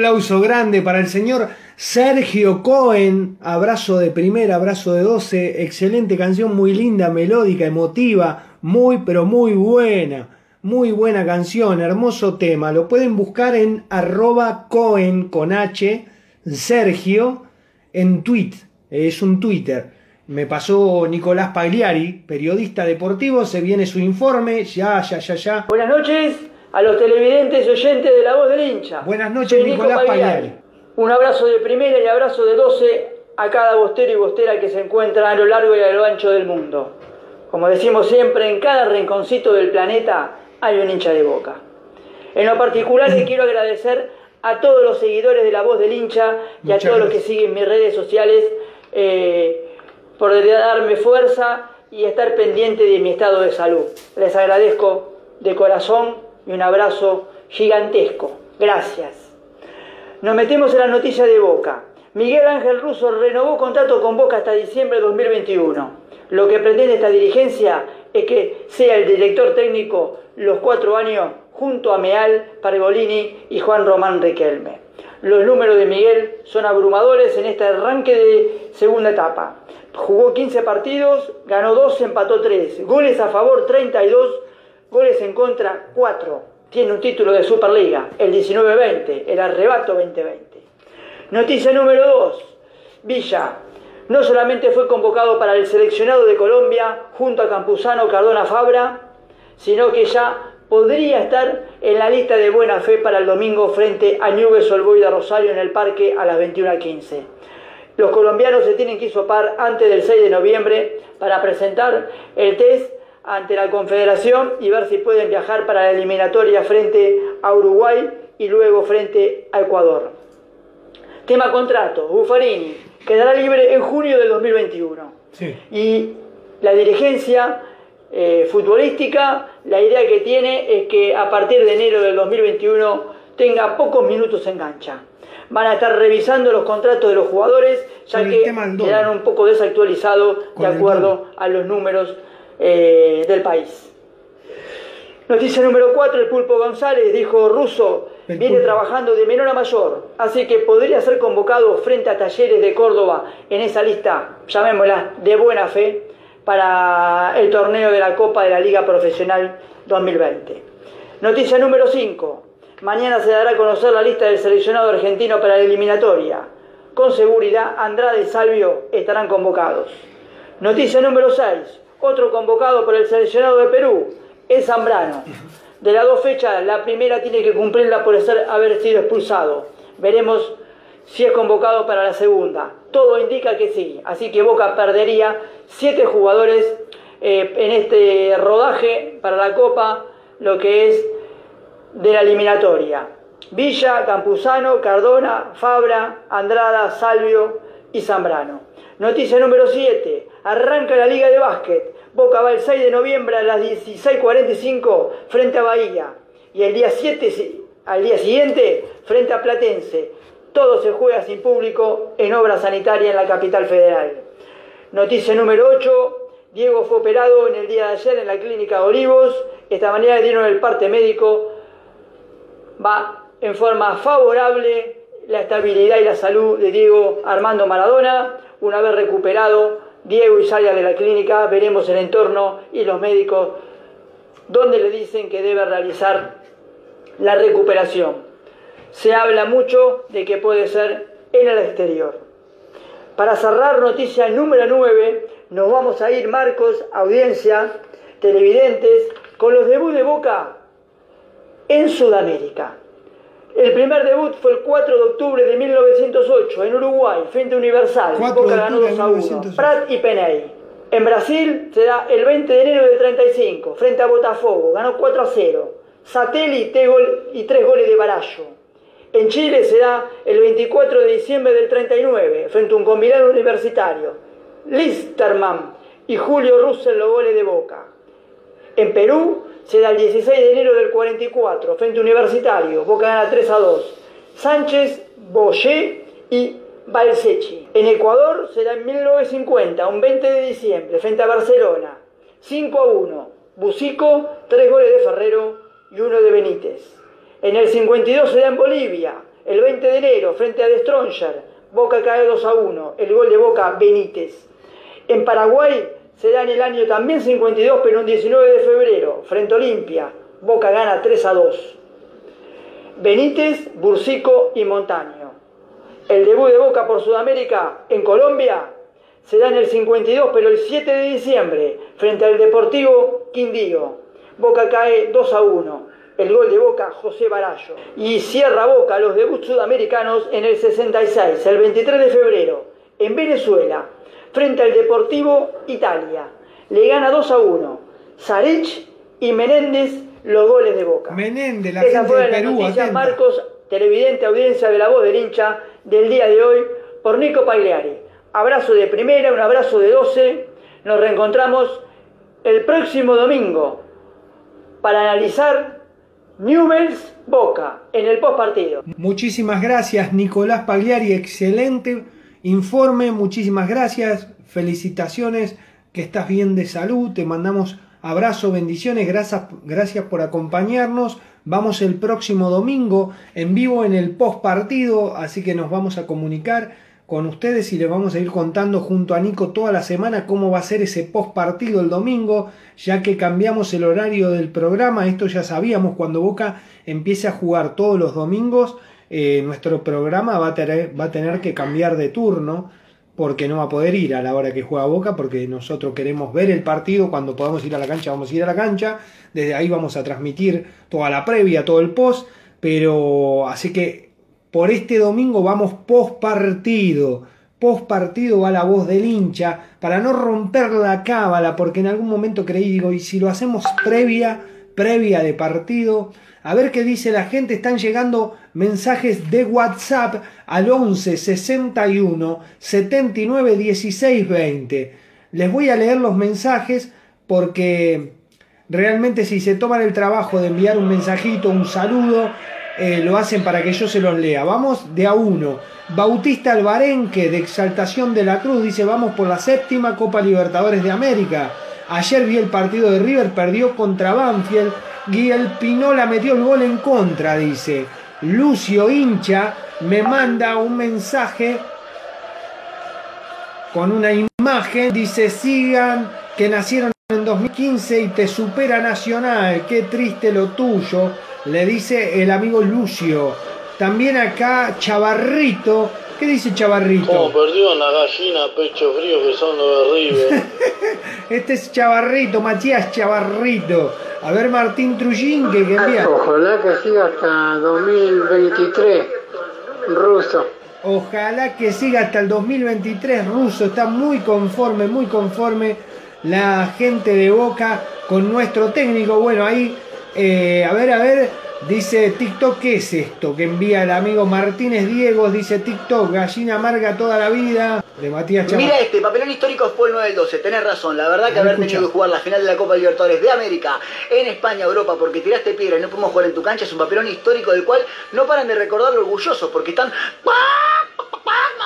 Aplauso grande para el señor Sergio Cohen. Abrazo de primera, abrazo de 12. Excelente canción, muy linda, melódica, emotiva. Muy, pero muy buena. Muy buena canción, hermoso tema. Lo pueden buscar en arroba Cohen con H, Sergio, en tweet. Es un Twitter. Me pasó Nicolás Pagliari, periodista deportivo. Se viene su informe. Ya, ya, ya, ya. Buenas noches a los televidentes y oyentes de La Voz del Hincha. Buenas noches, Soy Nico Nicolás Pagliari. Un abrazo de primera y abrazo de 12 a cada bostero y bostera que se encuentra a lo largo y a lo ancho del mundo. Como decimos siempre, en cada rinconcito del planeta hay un hincha de boca. En lo particular le quiero agradecer a todos los seguidores de La Voz del Hincha y a todos los que siguen mis redes sociales eh, por darme fuerza y estar pendiente de mi estado de salud. Les agradezco de corazón y un abrazo gigantesco. Gracias. Nos metemos en la noticia de Boca. Miguel Ángel Russo renovó contrato con Boca hasta diciembre de 2021. Lo que pretende esta dirigencia es que sea el director técnico los cuatro años junto a Meal, Pargolini y Juan Román Riquelme. Los números de Miguel son abrumadores en este arranque de segunda etapa. Jugó 15 partidos, ganó 2, empató 3. Goles a favor 32, goles en contra 4. Tiene un título de Superliga, el 19-20, el arrebato 2020. Noticia número 2. Villa no solamente fue convocado para el seleccionado de Colombia junto a Campuzano Cardona Fabra, sino que ya podría estar en la lista de buena fe para el domingo frente a Nubes Olboy de Rosario en el parque a las 21.15. Los colombianos se tienen que hisopar antes del 6 de noviembre para presentar el test ante la Confederación y ver si pueden viajar para la eliminatoria frente a Uruguay y luego frente a Ecuador. Tema contrato, Buffarini quedará libre en junio del 2021. Sí. Y la dirigencia eh, futbolística, la idea que tiene es que a partir de enero del 2021 tenga pocos minutos en cancha. Van a estar revisando los contratos de los jugadores, ya Con que quedaron un poco desactualizados de acuerdo a los números eh, del país. Noticia número 4, el Pulpo González dijo Russo El viene trabajando de menor a mayor, así que podría ser convocado frente a Talleres de Córdoba en esa lista, llamémosla de buena fe, para el torneo de la Copa de la Liga Profesional 2020. Noticia número 5. Mañana se dará a conocer la lista del seleccionado argentino para la eliminatoria. Con seguridad, Andrade y Salvio estarán convocados. Noticia número 6. Otro convocado por el seleccionado de Perú es Zambrano. De las dos fechas, la primera tiene que cumplirla por haber sido expulsado. Veremos si es convocado para la segunda. Todo indica que sí. Así que Boca perdería siete jugadores eh, en este rodaje para la Copa, lo que es de la eliminatoria. Villa, Campuzano, Cardona, Fabra, Andrada, Salvio y Zambrano. Noticia número 7. Arranca la Liga de Básquet. Boca va el 6 de noviembre a las 16.45 frente a Bahía. Y el día 7, si- al día siguiente, frente a Platense. Todo se juega sin público en obra sanitaria en la capital federal. Noticia número 8. Diego fue operado en el día de ayer en la clínica Olivos. Esta mañana dieron el parte médico. Va en forma favorable la estabilidad y la salud de Diego Armando Maradona. Una vez recuperado, Diego y salga de la clínica, veremos el entorno y los médicos donde le dicen que debe realizar la recuperación. Se habla mucho de que puede ser en el exterior. Para cerrar noticia número 9, nos vamos a ir, Marcos, audiencia, televidentes, con los debuts de Boca en Sudamérica. El primer debut fue el 4 de octubre de 1908 en Uruguay, frente a Universal. 4 Boca ganó octubre 2 de a 1. 1908. Prat y Peney. En Brasil se da el 20 de enero del 35, frente a Botafogo, ganó 4 a 0. Satélite gol y 3 goles de Barallo. En Chile se da el 24 de diciembre del 39, frente a un combinado universitario. Listerman y Julio Russell los goles de Boca. En Perú se da el 16 de enero del 44, frente a Universitario. Boca gana 3 a 2. Sánchez, Boyé y Balsechi. En Ecuador se da en 1950, un 20 de diciembre, frente a Barcelona. 5 a 1. Bucico, 3 goles de Ferrero y 1 de Benítez. En el 52 se da en Bolivia, el 20 de enero, frente a The Stronger. Boca cae 2 a 1. El gol de Boca, Benítez. En Paraguay se da en el año también 52, pero un 19 de febrero, frente a Olimpia. Boca gana 3 a 2. Benítez, Bursico y Montaño. El debut de Boca por Sudamérica en Colombia se da en el 52, pero el 7 de diciembre, frente al Deportivo Quindío. Boca cae 2 a 1. El gol de Boca, José Barallo. Y cierra Boca los debuts sudamericanos en el 66, el 23 de febrero, en Venezuela, frente al Deportivo Italia. Le gana 2 a 1. Sarich y Menéndez los goles de Boca. Menéndez, la gente de Perú, noticias. Marcos, televidente, audiencia de la voz del hincha del día de hoy, por Nico Pagliari. Abrazo de primera, un abrazo de 12. Nos reencontramos el próximo domingo para analizar Newells Boca en el post partido. Muchísimas gracias, Nicolás Pagliari. Excelente informe. Muchísimas gracias. Felicitaciones. Que estás bien de salud. Te mandamos abrazo, bendiciones. Gracias, gracias por acompañarnos. Vamos el próximo domingo en vivo en el post partido. Así que nos vamos a comunicar con ustedes y les vamos a ir contando junto a Nico toda la semana cómo va a ser ese post partido el domingo, ya que cambiamos el horario del programa, esto ya sabíamos, cuando Boca empiece a jugar todos los domingos, eh, nuestro programa va a, tener, va a tener que cambiar de turno, porque no va a poder ir a la hora que juega Boca, porque nosotros queremos ver el partido, cuando podamos ir a la cancha vamos a ir a la cancha, desde ahí vamos a transmitir toda la previa, todo el post, pero así que por este domingo vamos post partido, post partido va la voz del hincha, para no romper la cábala, porque en algún momento creí, digo, y si lo hacemos previa, previa de partido, a ver qué dice la gente. Están llegando mensajes de WhatsApp al 11 61 79 16 20. Les voy a leer los mensajes porque realmente si se toman el trabajo de enviar un mensajito, un saludo, eh, lo hacen para que yo se los lea. Vamos de a uno. Bautista Albarenque de Exaltación de la Cruz dice vamos por la séptima Copa Libertadores de América. Ayer vi el partido de River, perdió contra Banfield Guiel Pinola metió el gol en contra, dice. Lucio Hincha me manda un mensaje con una imagen, dice, sigan que nacieron en 2015 y te supera Nacional, qué triste lo tuyo, le dice el amigo Lucio. También acá Chavarrito, ¿qué dice Chavarrito? Como perdió una gallina pecho frío que son los de River. <laughs> este es Chavarrito, Matías Chavarrito. A ver, Martín Trujín, que, que envía. Ojalá que siga hasta 2023, ruso. Ojalá que siga hasta el 2023, ruso. Está muy conforme, muy conforme la gente de Boca con nuestro técnico. Bueno, ahí, eh, a ver, a ver, dice TikTok, ¿qué es esto? Que envía el amigo Martínez Diego, dice TikTok, gallina amarga toda la vida, de Matías Chavarrito. Mira este, papelón histórico fue el 9 del 12, tenés razón, la verdad que haber tenido que jugar la final de la Copa Libertadores de América en España, Europa, porque tiraste piedra y no pudimos jugar en tu cancha, es un papelón histórico del cual no paran de recordarlo orgullosos, porque están...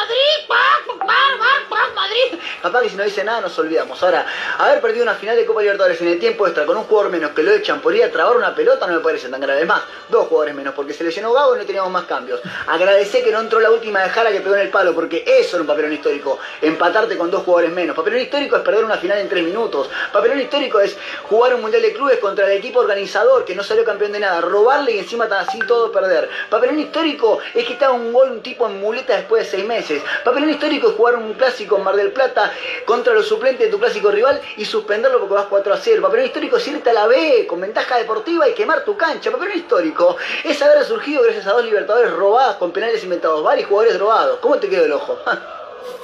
Madrid, Madrid. Capaz que si no dice nada nos olvidamos. Ahora, haber perdido una final de Copa Libertadores en el tiempo extra con un jugador menos que lo echan por ir a trabar una pelota no me parece tan grave. Más, dos jugadores menos, porque se lesionó Gago y no teníamos más cambios. Agradecer que no entró la última de Jara que pegó en el palo, porque eso era un papelón histórico. Empatarte con dos jugadores menos. Papelón histórico es perder una final en tres minutos. Papelón histórico es jugar un mundial de clubes contra el equipo organizador que no salió campeón de nada. Robarle y encima así todo perder. Papelón histórico es que estaba un gol un tipo en muleta después de seis meses. Papelón histórico es jugar un clásico en Mar del Plata contra los suplentes de tu clásico rival y suspenderlo porque vas 4 a 0. Papelón histórico es irte a la B con ventaja deportiva y quemar tu cancha. Papelón histórico es haber surgido gracias a dos libertadores robadas con penales inventados, varios jugadores drogados. ¿Cómo te quedó el ojo?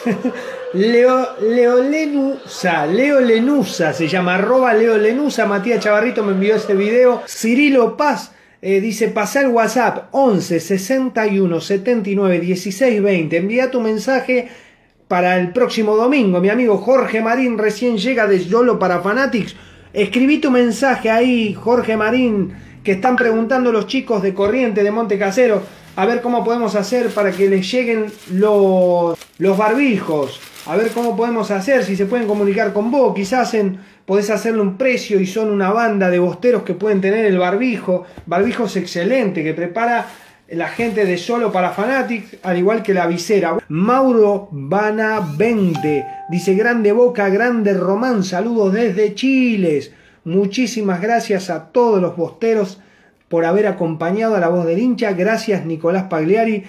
<laughs> Leo, Leo Lenusa, Leo Lenusa se llama, arroba Leo Lenusa, Matías Chavarrito me envió ese video, Cirilo Paz eh, dice, pasa el WhatsApp 11 61 79 16 20, envía tu mensaje para el próximo domingo, mi amigo Jorge Marín recién llega de Yolo para Fanatics, escribí tu mensaje ahí, Jorge Marín, que están preguntando los chicos de Corriente de Monte Casero, a ver cómo podemos hacer para que les lleguen los, los barbijos. A ver cómo podemos hacer, si se pueden comunicar con vos. Quizás hacen, podés hacerle un precio y son una banda de bosteros que pueden tener el barbijo. Barbijos excelente que prepara la gente de Solo para Fanatics, al igual que la visera. Mauro Banavente dice: Grande Boca, grande Román. Saludos desde Chiles. Muchísimas gracias a todos los bosteros por haber acompañado a la voz del hincha. Gracias Nicolás Pagliari.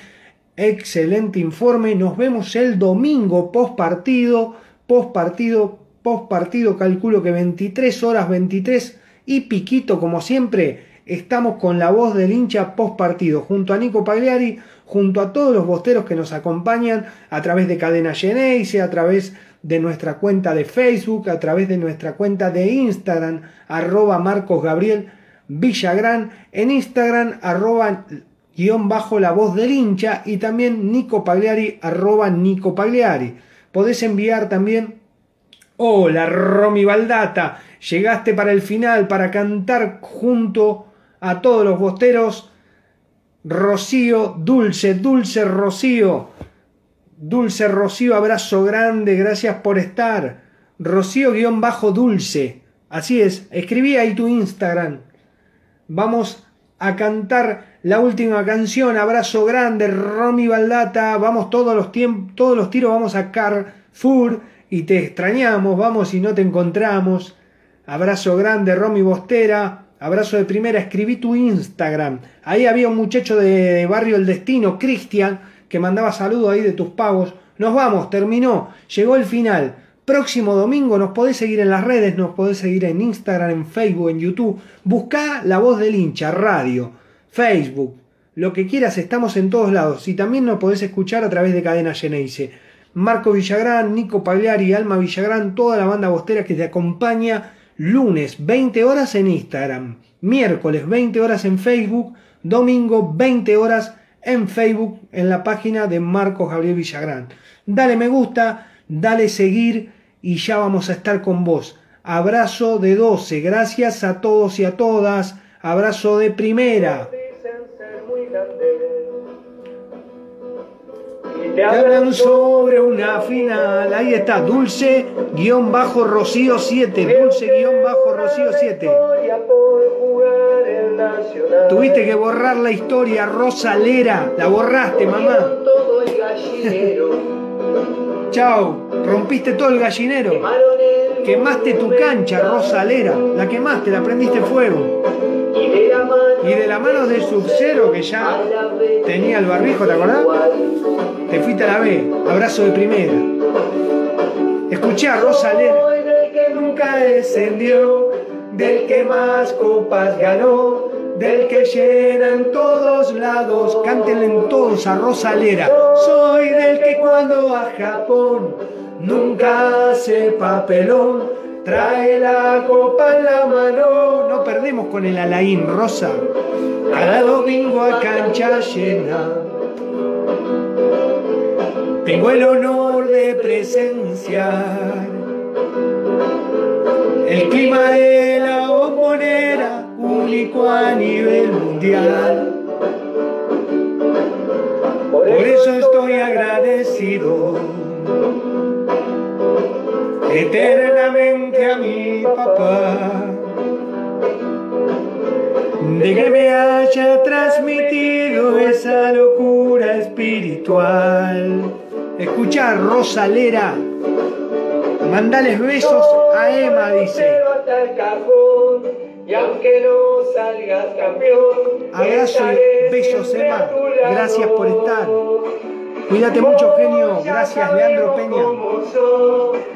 Excelente informe. Nos vemos el domingo post partido. Post partido, post partido. Calculo que 23 horas 23 y piquito como siempre. Estamos con la voz del hincha post partido. Junto a Nico Pagliari. Junto a todos los bosteros que nos acompañan a través de Cadena Geneise, a través de nuestra cuenta de Facebook, a través de nuestra cuenta de Instagram, arroba Marcos Gabriel Villagrán, en Instagram, arroba guion bajo la voz del hincha y también Nico Pagliari, arroba Nico Pagliari. Podés enviar también, hola Romy Baldata, llegaste para el final para cantar junto a todos los bosteros. Rocío, dulce, dulce Rocío. Dulce Rocío, abrazo grande, gracias por estar. Rocío-dulce. Así es, escribí ahí tu Instagram. Vamos a cantar la última canción. Abrazo grande, Romy Baldata. Vamos todos los todos los tiros vamos a Carrefour y te extrañamos. Vamos y no te encontramos. Abrazo grande, Romy Bostera. Abrazo de primera, escribí tu Instagram. Ahí había un muchacho de Barrio El Destino, Cristian, que mandaba saludos ahí de tus pagos. Nos vamos, terminó, llegó el final. Próximo domingo nos podés seguir en las redes, nos podés seguir en Instagram, en Facebook, en YouTube. Buscá La Voz del Hincha, radio, Facebook, lo que quieras, estamos en todos lados. Y también nos podés escuchar a través de Cadena Geneise. Marco Villagrán, Nico Pagliari, Alma Villagrán, toda la banda bostera que te acompaña lunes 20 horas en Instagram, miércoles 20 horas en Facebook, domingo 20 horas en Facebook en la página de Marco Gabriel Villagrán. Dale me gusta, dale seguir y ya vamos a estar con vos. Abrazo de 12, gracias a todos y a todas. Abrazo de primera. Te hablan sobre una final. Ahí está, dulce guion bajo Rocío 7. Dulce guion bajo Rocío 7. Tuviste que borrar la historia, Rosalera. La borraste, mamá. <laughs> Chao, rompiste todo el gallinero. Quemaste tu cancha, Rosalera. La quemaste, la prendiste fuego. Y de la mano de Sub-Zero, que ya tenía el barbijo, ¿te acordás? Te fuiste a la B. Abrazo de primera. Escuché a Rosalera. Que nunca descendió, del que más copas ganó, del que llena en todos lados. Cántenle en todos a Rosalera. Soy del que cuando a Japón nunca hace papelón. Trae la copa en la mano. No perdemos con el Alain Rosa. Cada domingo a cancha llena. Tengo el honor de presenciar el clima de la bombonera, único a nivel mundial. Por eso estoy agradecido eternamente a mi papá de que me haya transmitido esa locura espiritual. Escucha, Rosalera. Mandales besos a Emma, dice. y aunque no salgas campeón, Abrazo y besos, Emma. Gracias por estar. Cuídate mucho, genio. Gracias, Leandro Peña.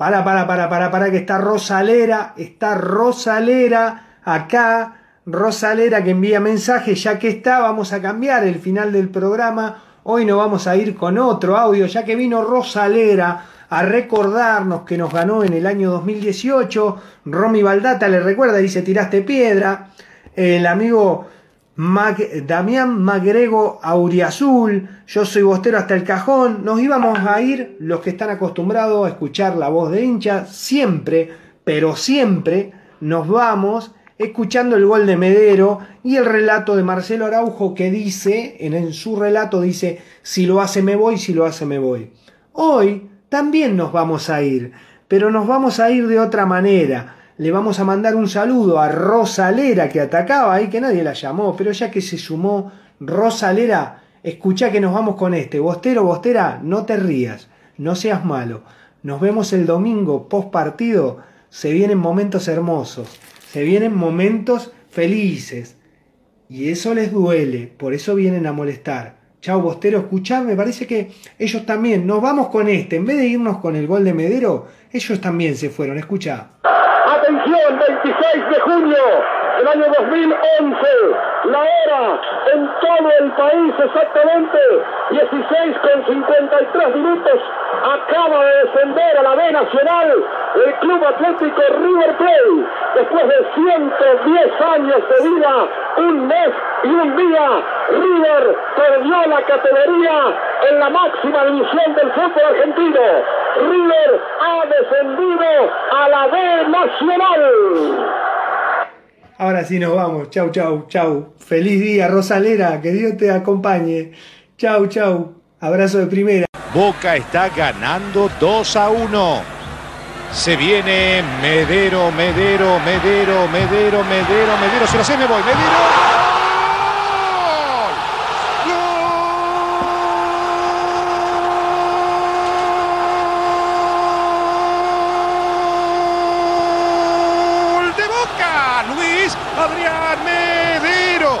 Para, para, para, para, para, que está Rosalera, está Rosalera acá. Rosalera que envía mensaje, ya que está, vamos a cambiar el final del programa. Hoy nos vamos a ir con otro audio, ya que vino Rosalera a recordarnos que nos ganó en el año 2018. Romy Baldata le recuerda, dice, tiraste piedra. El amigo Mag- Damián Magrego Auriazul, yo soy bostero hasta el cajón. Nos íbamos a ir, los que están acostumbrados a escuchar la voz de hincha, siempre, pero siempre nos vamos escuchando el gol de Medero y el relato de Marcelo Araujo que dice, en, en su relato dice, si lo hace me voy, si lo hace me voy. Hoy también nos vamos a ir, pero nos vamos a ir de otra manera. Le vamos a mandar un saludo a Rosalera que atacaba ahí, que nadie la llamó, pero ya que se sumó Rosalera, escucha que nos vamos con este. Bostero, Bostera, no te rías, no seas malo. Nos vemos el domingo post partido. Se vienen momentos hermosos, se vienen momentos felices. Y eso les duele, por eso vienen a molestar. Chao, Bostero, escuchá, me parece que ellos también, nos vamos con este, en vez de irnos con el gol de Medero, ellos también se fueron, escucha. Atención, 26 de junio del año 2011, la hora en todo el país exactamente 16 con 53 minutos, acaba de descender a la B Nacional el Club Atlético River Plate, después de 110 años de vida, un mes y un día, River perdió la categoría en la máxima división del fútbol argentino. River ha descendido a la B Nacional. Ahora sí nos vamos. Chau, chau, chau. Feliz día, Rosalera. Que Dios te acompañe. Chau, chau. Abrazo de primera. Boca está ganando 2 a 1. Se viene Medero, Medero, Medero, Medero, Medero, Medero. Se lo sé, me voy. Medero. ¡Gol de Boca! Luis Adrián Medero.